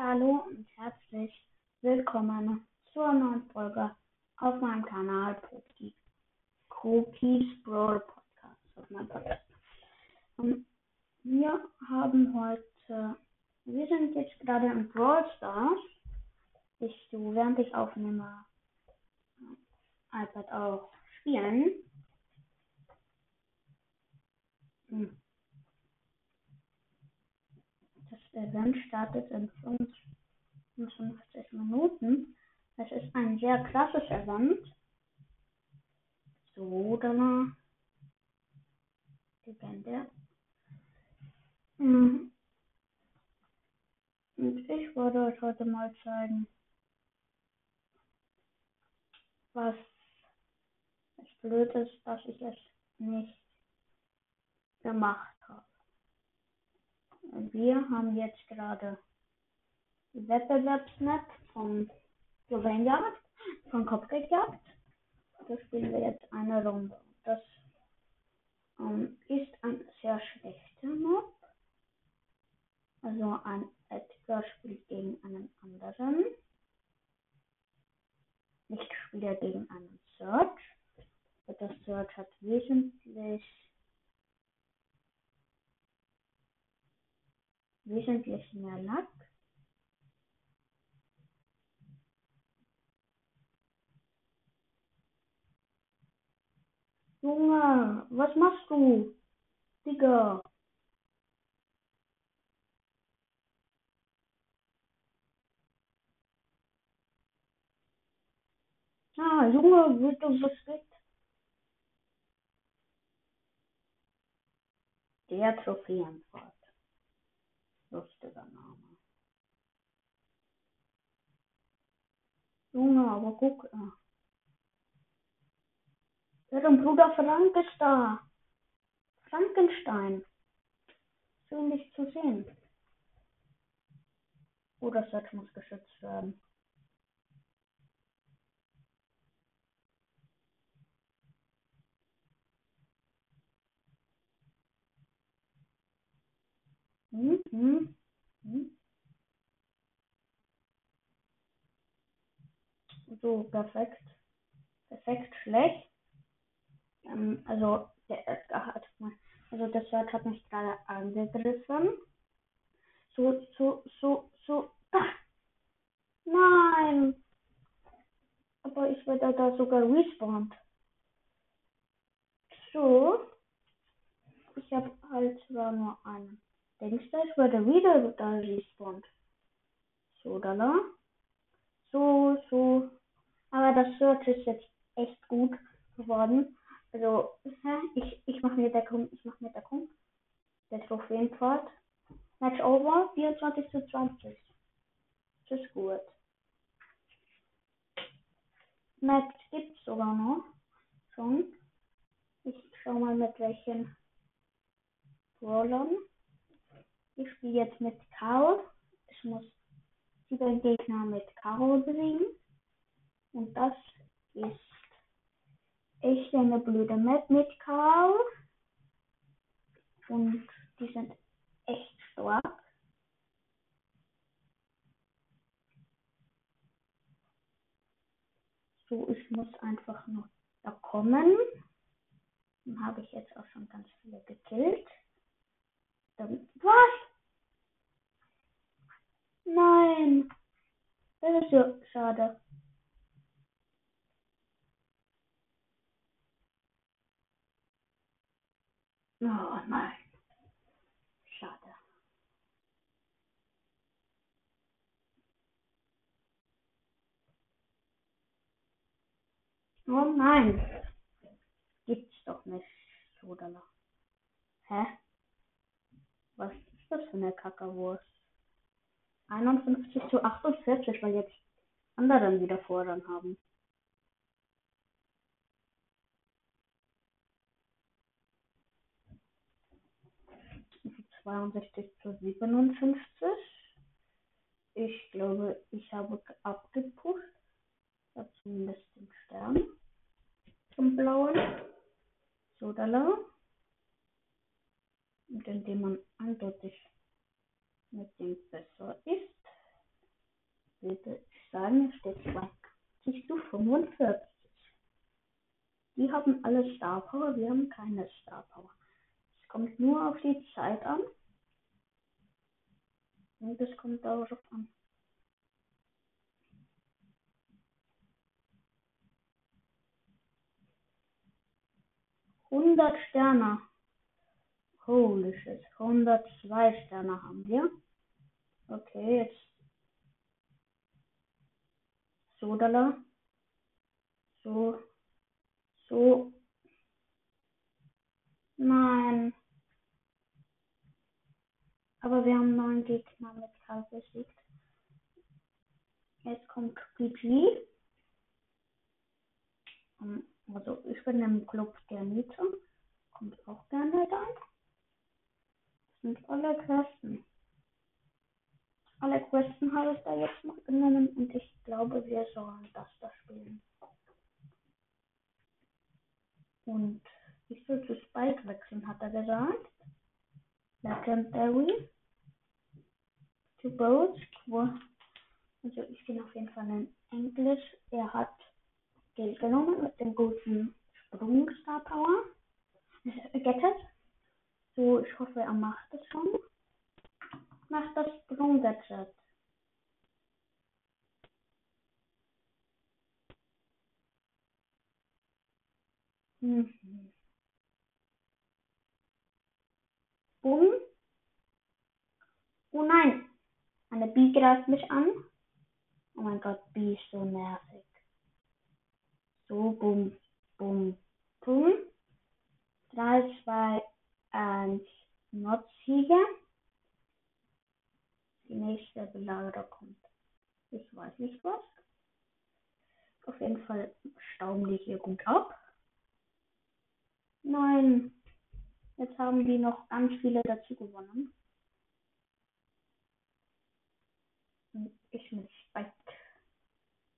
Hallo und herzlich willkommen zur neuen Folge auf meinem Kanal Poki. Cookies Brawl Podcast auf meinem Podcast. Und wir haben heute, wir sind jetzt gerade in Brawl Stars. Ich so, während ich aufnehme, iPad auch spielen. Hm. Das Event startet in 55 Minuten. Es ist ein sehr krasses Event. So, dann Legende. Mhm. Und ich wollte euch heute mal zeigen, was es blöd ist, dass ich es nicht gemacht habe. Wir haben jetzt gerade Wettbewerbsmap von Slowenjagd, von Kopfgeldjagd. Da spielen wir jetzt eine Runde. Das ähm, ist ein sehr schlechter Mob. Also ein Edgar spielt gegen einen anderen. Nicht Spieler gegen einen Search. Der Search hat wesentlich wesentlich mehr Lack. Junge, was machst du? Digga. Ah, Junge, wird du was Der Trophäenpfad. Lustiger Name. Junge, aber guck. Äh. Deren Bruder Frank ist da. Frankenstein. Schön dich zu sehen. Oh, das Set muss geschützt werden. Hm, hm, hm. So, perfekt. Perfekt schlecht. Ähm, also, der Edgar hat also das Wort hat mich gerade angegriffen. So, so, so, so. Ah. Nein! Aber ich werde da sogar respawned. So. Ich habe halt zwar nur einen Denkst du, ich werde wieder da respawned. So, da, da. So, so. Aber das Search ist jetzt echt gut geworden. Also, ich, ich mache mir Deckung, ich mache mir Deckung. Der Trophäenpfad. Match over, 24 zu 20. Das ist gut. Match gibt's sogar noch. Schon. Ich schau mal mit welchen Brawlern. Ich spiele jetzt mit Chaos. Ich muss sieben Gegner mit Karo besiegen. Und das ist echt eine blöde Map mit Chaos. Und die sind echt stark. So, ich muss einfach nur da kommen. Dann habe ich jetzt auch schon ganz viele gekillt. Dann, was? Nein. Das ist ja schade. Oh nein. Schade. Oh nein. Gibt's doch nicht, oder? Hä? Was ist das für eine Kackerwurst? 51 zu 48, weil jetzt anderen wieder Vorrang haben. 62 zu 57. Ich glaube, ich habe abgepusht. Ich habe zumindest den Stern zum blauen. So, da Und indem man eindeutig besser ist, würde ich sagen, steht 20 zu 45. Die haben alle Star Power, wir haben keine Star Power. Es kommt nur auf die Zeit an. Und es kommt darauf an. Hundert Sterne. Holy shit. 102 Sterne haben wir. Okay, jetzt. Sodala. So. So. Nein. Aber wir haben neun Gegner mit Karl besiegt. Jetzt kommt PG. Ähm, also ich bin im Club der Mieter. Kommt auch gerne da. Das sind alle Questen. Alle Questen habe ich da jetzt noch genommen und ich glaube, wir sollen das da spielen. Und ich soll zu Spike wechseln, hat er gesagt. Legendary. To both. Also ich bin auf jeden Fall in Englisch. Er hat Geld genommen mit dem guten Sprung Star Power. Gettet. So, ich hoffe, er macht es schon. Macht das Sprung Gadget. Mhm. Boom. Oh nein. Eine B greift mich an. Oh mein Gott, B ist so nervig. So, boom, boom, boom. 3, 2, 1, Notsieger. Die nächste Belagerer kommt. Ich weiß nicht was. Auf jeden Fall stauben die hier gut ab. Nein. Jetzt haben die noch ganz viele dazu gewonnen. Und ich mit Spike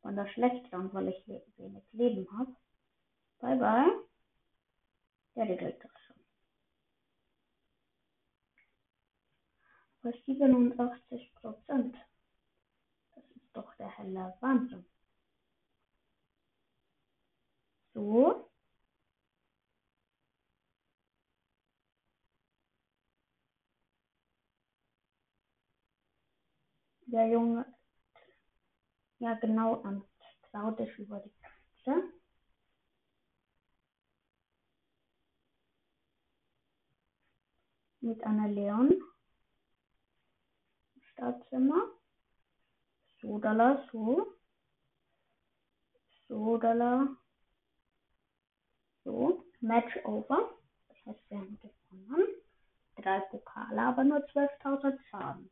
von der schlechteren, weil ich wenig Leben habe. Bye bye. Ja, der kriegt das Aber 87 Prozent. Das ist doch der helle Wahnsinn. So. Der Junge, ja genau, und traut sich über die Katze. Mit einer Leon. Startzimmer. Sodala, so. Sodala. So. Match over. Das heißt, wir haben gewonnen. Drei Pokale, aber nur 12.000 Schaden.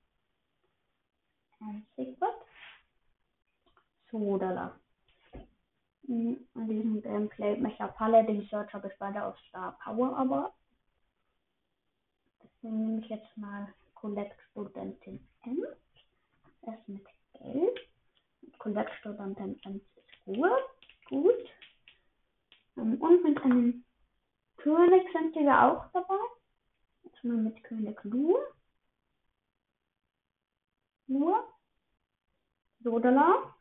Sigurd. Sodala. In diesem Gameplay Mecha Paladin Search habe ich beide auf Star Power, aber deswegen nehme ich jetzt mal Collect Studentin M. Erst mit Geld. Collect Studentin M ist gut. Gut. Und mit einem König sind wir auch dabei. Jetzt mal mit König Lu. Nur. Sodala.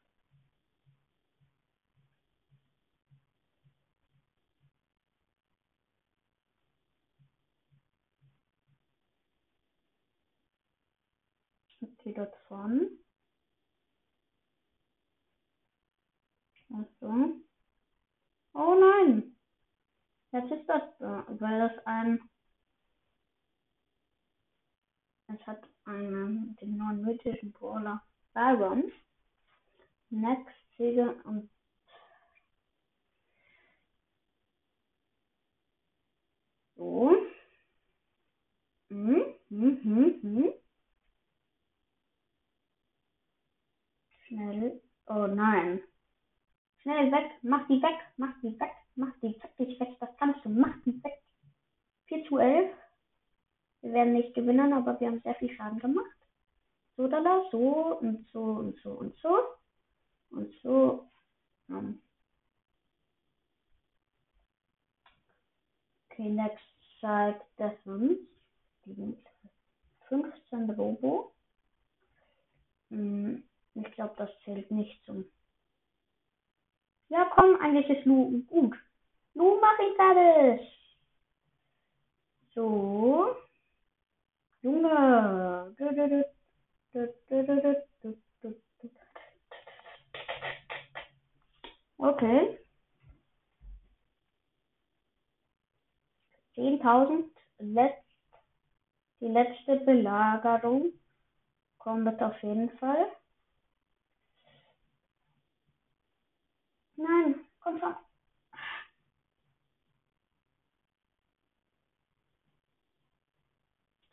Dort von. Also. Oh nein. Jetzt ist das da, weil das ein. Es hat einen, den neuen mythischen Brawler Byron. Next Ziege und so. Hm, hm, hm, hm. Schnell. Oh nein. Schnell weg. Mach die weg. Mach die weg. Mach die wirklich weg. Das kannst du. Mach die weg. 4 zu 11. Wir werden nicht gewinnen, aber wir haben sehr viel Schaden gemacht. So, da, da, so und so und so und so. Und so. Um. Okay, next side Defense. 15 Robo. Hm. Ich glaube, das zählt nicht zum. Ja, komm, eigentlich ist Lu gut. Lu mach ich alles. So. Junge. Okay. 10.000 letzt, die letzte Belagerung kommt auf jeden Fall. Nein, komm schon.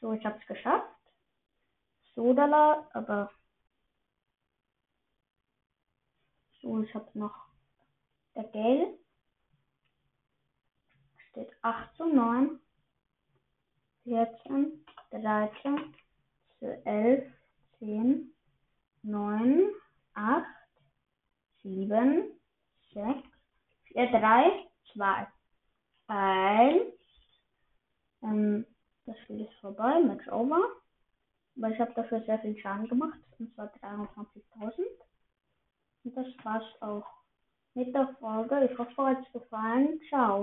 So, ich hab's geschafft. Sodala, aber so, ich hab noch der Gale. Steht 8 zu 9, 14, 13, 11, 10, 9, 8, 7, 6, 4, 3, 2, 1. Ähm, das Spiel ist vorbei, Match over. Aber ich habe dafür sehr viel Schaden gemacht, und zwar 23.000. Und das war's auch mit der Folge. Ich hoffe, es hat gefallen. Ciao.